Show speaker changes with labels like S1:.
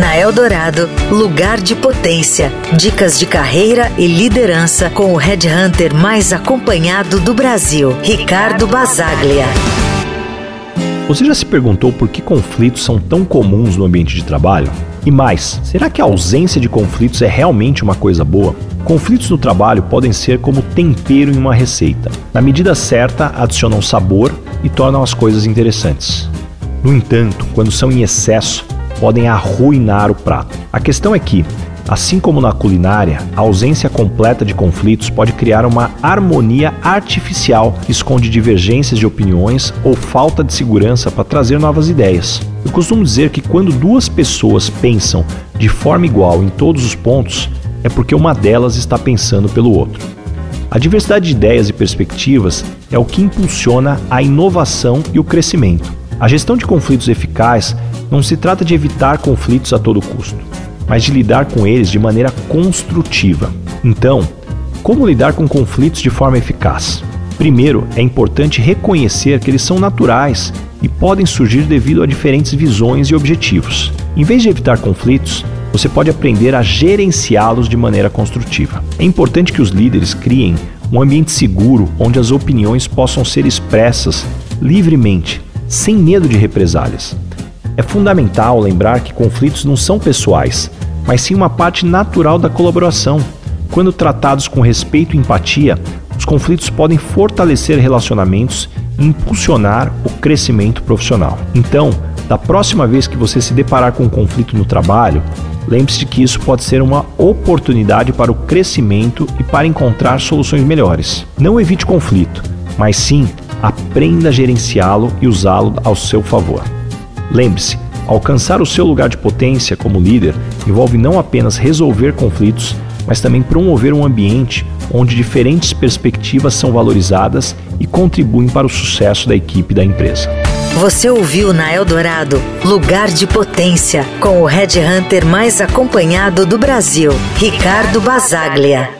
S1: Na Eldorado, lugar de potência. Dicas de carreira e liderança com o headhunter mais acompanhado do Brasil, Ricardo Basaglia.
S2: Você já se perguntou por que conflitos são tão comuns no ambiente de trabalho? E mais, será que a ausência de conflitos é realmente uma coisa boa? Conflitos no trabalho podem ser como tempero em uma receita. Na medida certa, adicionam sabor e tornam as coisas interessantes. No entanto, quando são em excesso, podem arruinar o prato. A questão é que, assim como na culinária, a ausência completa de conflitos pode criar uma harmonia artificial que esconde divergências de opiniões ou falta de segurança para trazer novas ideias. Eu costumo dizer que quando duas pessoas pensam de forma igual em todos os pontos, é porque uma delas está pensando pelo outro. A diversidade de ideias e perspectivas é o que impulsiona a inovação e o crescimento. A gestão de conflitos eficaz não se trata de evitar conflitos a todo custo, mas de lidar com eles de maneira construtiva. Então, como lidar com conflitos de forma eficaz? Primeiro, é importante reconhecer que eles são naturais e podem surgir devido a diferentes visões e objetivos. Em vez de evitar conflitos, você pode aprender a gerenciá-los de maneira construtiva. É importante que os líderes criem um ambiente seguro onde as opiniões possam ser expressas livremente, sem medo de represálias. É fundamental lembrar que conflitos não são pessoais, mas sim uma parte natural da colaboração. Quando tratados com respeito e empatia, os conflitos podem fortalecer relacionamentos e impulsionar o crescimento profissional. Então, da próxima vez que você se deparar com um conflito no trabalho, lembre-se de que isso pode ser uma oportunidade para o crescimento e para encontrar soluções melhores. Não evite conflito, mas sim aprenda a gerenciá-lo e usá-lo ao seu favor. Lembre-se, alcançar o seu lugar de potência como líder envolve não apenas resolver conflitos, mas também promover um ambiente onde diferentes perspectivas são valorizadas e contribuem para o sucesso da equipe da empresa.
S1: Você ouviu na Eldorado Lugar de Potência com o Red Hunter mais acompanhado do Brasil, Ricardo Basaglia.